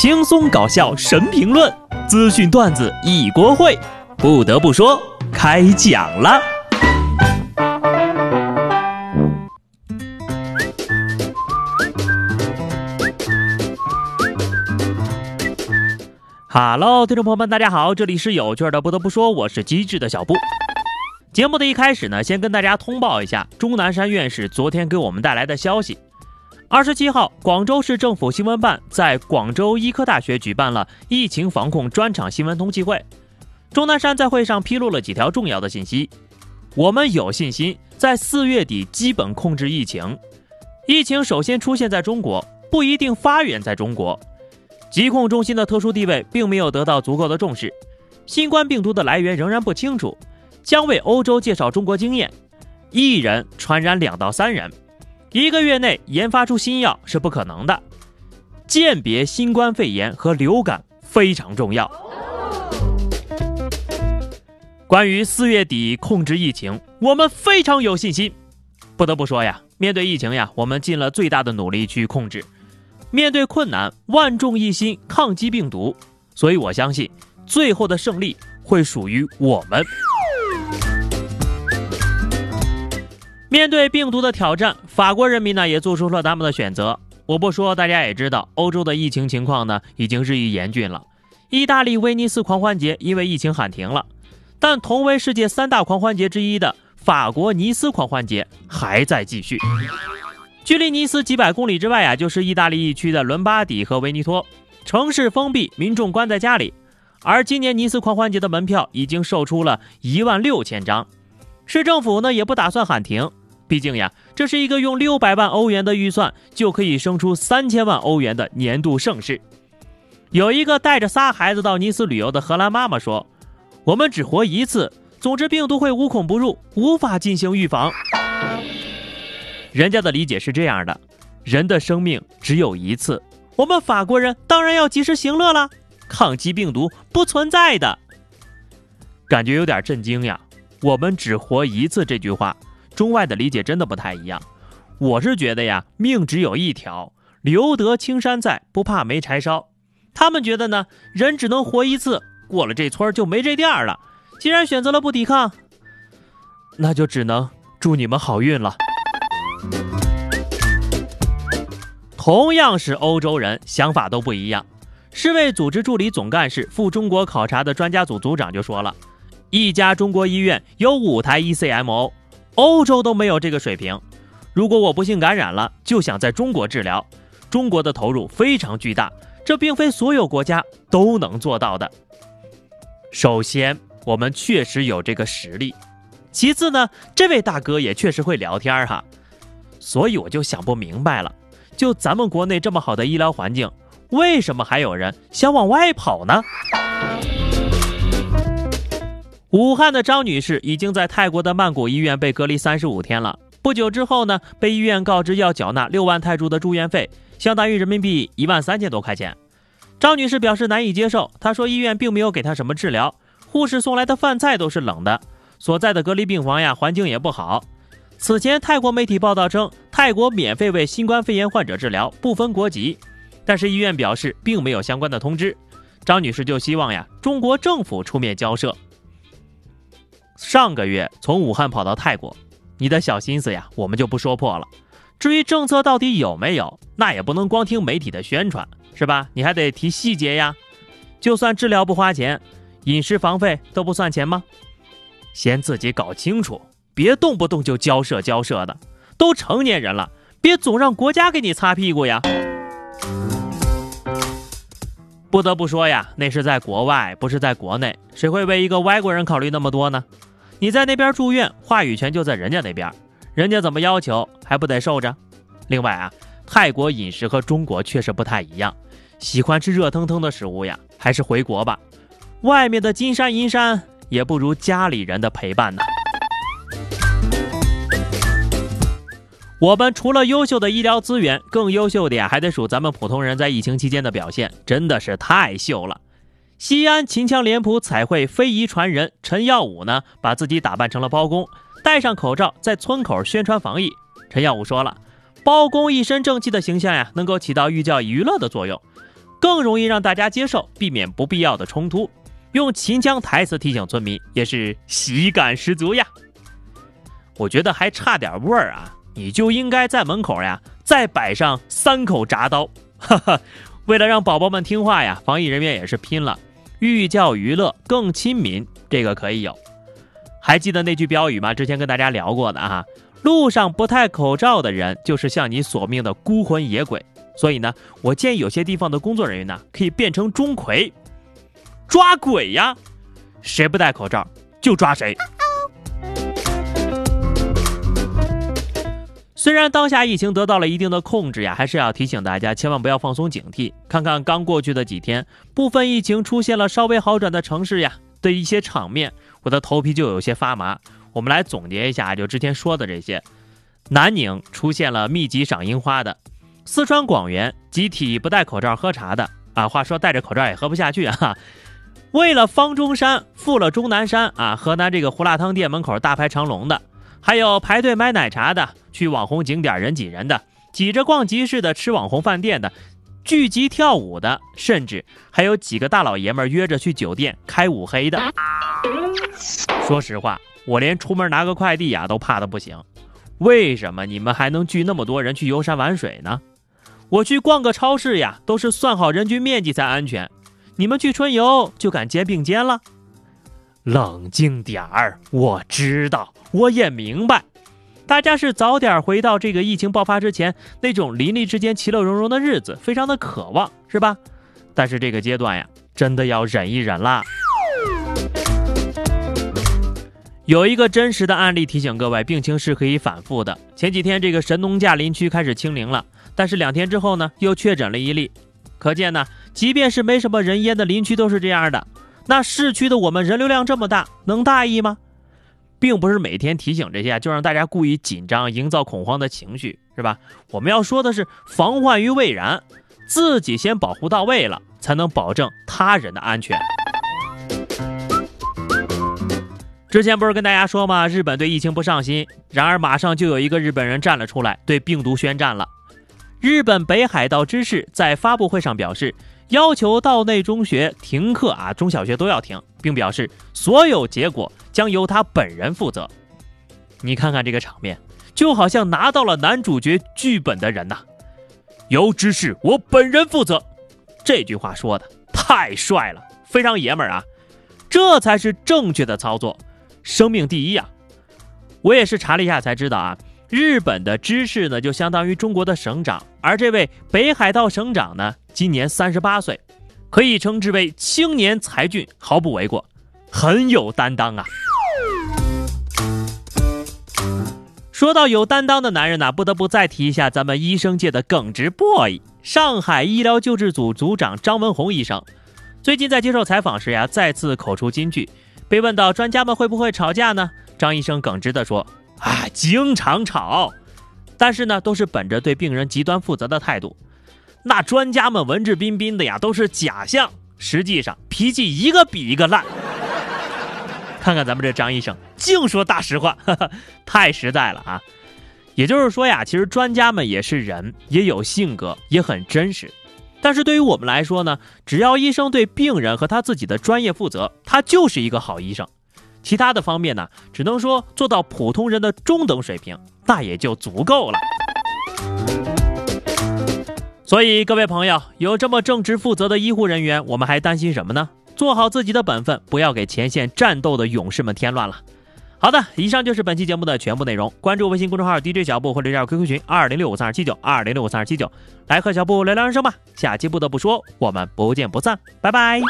轻松搞笑神评论，资讯段子一锅烩。不得不说，开讲了。Hello，听众朋友们，大家好，这里是有趣的。不得不说，我是机智的小布。节目的一开始呢，先跟大家通报一下钟南山院士昨天给我们带来的消息。二十七号，广州市政府新闻办在广州医科大学举办了疫情防控专场新闻通气会。钟南山在会上披露了几条重要的信息。我们有信心在四月底基本控制疫情。疫情首先出现在中国，不一定发源在中国。疾控中心的特殊地位并没有得到足够的重视。新冠病毒的来源仍然不清楚，将为欧洲介绍中国经验。一人传染两到三人。一个月内研发出新药是不可能的，鉴别新冠肺炎和流感非常重要。关于四月底控制疫情，我们非常有信心。不得不说呀，面对疫情呀，我们尽了最大的努力去控制。面对困难，万众一心抗击病毒，所以我相信最后的胜利会属于我们。面对病毒的挑战，法国人民呢也做出了他们的选择。我不说，大家也知道，欧洲的疫情情况呢已经日益严峻了。意大利威尼斯狂欢节因为疫情喊停了，但同为世界三大狂欢节之一的法国尼斯狂欢节还在继续。距离尼斯几百公里之外啊，就是意大利一区的伦巴底和维尼托，城市封闭，民众关在家里。而今年尼斯狂欢节的门票已经售出了一万六千张，市政府呢也不打算喊停。毕竟呀，这是一个用六百万欧元的预算就可以生出三千万欧元的年度盛事。有一个带着仨孩子到尼斯旅游的荷兰妈妈说：“我们只活一次，总之病毒会无孔不入，无法进行预防。”人家的理解是这样的：人的生命只有一次，我们法国人当然要及时行乐了。抗击病毒不存在的，感觉有点震惊呀。我们只活一次这句话。中外的理解真的不太一样，我是觉得呀，命只有一条，留得青山在，不怕没柴烧。他们觉得呢，人只能活一次，过了这村就没这店了。既然选择了不抵抗，那就只能祝你们好运了。同样是欧洲人，想法都不一样。世卫组织助理总干事、赴中国考察的专家组组长就说了，一家中国医院有五台 ECMO。欧洲都没有这个水平。如果我不幸感染了，就想在中国治疗，中国的投入非常巨大，这并非所有国家都能做到的。首先，我们确实有这个实力；其次呢，这位大哥也确实会聊天哈。所以我就想不明白了，就咱们国内这么好的医疗环境，为什么还有人想往外跑呢？武汉的张女士已经在泰国的曼谷医院被隔离三十五天了。不久之后呢，被医院告知要缴纳六万泰铢的住院费，相当于人民币一万三千多块钱。张女士表示难以接受，她说医院并没有给她什么治疗，护士送来的饭菜都是冷的，所在的隔离病房呀环境也不好。此前泰国媒体报道称，泰国免费为新冠肺炎患者治疗，不分国籍，但是医院表示并没有相关的通知。张女士就希望呀，中国政府出面交涉。上个月从武汉跑到泰国，你的小心思呀，我们就不说破了。至于政策到底有没有，那也不能光听媒体的宣传，是吧？你还得提细节呀。就算治疗不花钱，饮食房费都不算钱吗？先自己搞清楚，别动不动就交涉交涉的。都成年人了，别总让国家给你擦屁股呀。不得不说呀，那是在国外，不是在国内，谁会为一个外国人考虑那么多呢？你在那边住院，话语权就在人家那边，人家怎么要求还不得受着？另外啊，泰国饮食和中国确实不太一样，喜欢吃热腾腾的食物呀，还是回国吧。外面的金山银山也不如家里人的陪伴呢。我们除了优秀的医疗资源，更优秀的呀，还得数咱们普通人在疫情期间的表现，真的是太秀了。西安秦腔脸谱彩绘非遗传人陈耀武呢，把自己打扮成了包公，戴上口罩，在村口宣传防疫。陈耀武说了，包公一身正气的形象呀，能够起到寓教于乐的作用。更容易让大家接受，避免不必要的冲突。用秦腔台词提醒村民，也是喜感十足呀。我觉得还差点味儿啊，你就应该在门口呀，再摆上三口铡刀。哈哈，为了让宝宝们听话呀，防疫人员也是拼了，寓教于乐，更亲民，这个可以有。还记得那句标语吗？之前跟大家聊过的啊，路上不戴口罩的人，就是向你索命的孤魂野鬼。所以呢，我建议有些地方的工作人员呢，可以变成钟馗，抓鬼呀，谁不戴口罩就抓谁。虽然当下疫情得到了一定的控制呀，还是要提醒大家千万不要放松警惕。看看刚过去的几天，部分疫情出现了稍微好转的城市呀的一些场面，我的头皮就有些发麻。我们来总结一下，就之前说的这些：南宁出现了密集赏樱花的。四川广元集体不戴口罩喝茶的啊，话说戴着口罩也喝不下去啊。为了方中山赴了钟南山啊，河南这个胡辣汤店门口大排长龙的，还有排队买奶茶的，去网红景点人挤人的，挤着逛集市的，吃网红饭店的，聚集跳舞的，甚至还有几个大老爷们约着去酒店开五黑的。说实话，我连出门拿个快递呀都怕的不行。为什么你们还能聚那么多人去游山玩水呢？我去逛个超市呀，都是算好人均面积才安全。你们去春游就敢肩并肩了？冷静点儿，我知道，我也明白，大家是早点回到这个疫情爆发之前那种邻里之间其乐融融的日子，非常的渴望，是吧？但是这个阶段呀，真的要忍一忍啦。有一个真实的案例提醒各位，病情是可以反复的。前几天这个神农架林区开始清零了。但是两天之后呢，又确诊了一例，可见呢，即便是没什么人烟的林区都是这样的。那市区的我们人流量这么大，能大意吗？并不是每天提醒这些就让大家故意紧张，营造恐慌的情绪，是吧？我们要说的是防患于未然，自己先保护到位了，才能保证他人的安全。之前不是跟大家说吗？日本对疫情不上心，然而马上就有一个日本人站了出来，对病毒宣战了。日本北海道知事在发布会上表示，要求道内中学停课啊，中小学都要停，并表示所有结果将由他本人负责。你看看这个场面，就好像拿到了男主角剧本的人呐。由知事我本人负责，这句话说的太帅了，非常爷们儿啊，这才是正确的操作，生命第一啊！我也是查了一下才知道啊。日本的知事呢，就相当于中国的省长，而这位北海道省长呢，今年三十八岁，可以称之为青年才俊，毫不为过，很有担当啊。说到有担当的男人呢，不得不再提一下咱们医生界的耿直 boy—— 上海医疗救治组组长张文宏医生。最近在接受采访时呀，再次口出金句，被问到专家们会不会吵架呢？张医生耿直地说。啊，经常吵，但是呢，都是本着对病人极端负责的态度。那专家们文质彬彬的呀，都是假象，实际上脾气一个比一个烂。看看咱们这张医生，净说大实话，太实在了啊！也就是说呀，其实专家们也是人，也有性格，也很真实。但是对于我们来说呢，只要医生对病人和他自己的专业负责，他就是一个好医生。其他的方面呢，只能说做到普通人的中等水平，那也就足够了。所以各位朋友，有这么正直负责的医护人员，我们还担心什么呢？做好自己的本分，不要给前线战斗的勇士们添乱了。好的，以上就是本期节目的全部内容。关注微信公众号 DJ 小布或者加入 QQ 群二零六五三二七九二零六五三二七九，来和小布聊聊人生吧。下期不得不说，我们不见不散，拜拜。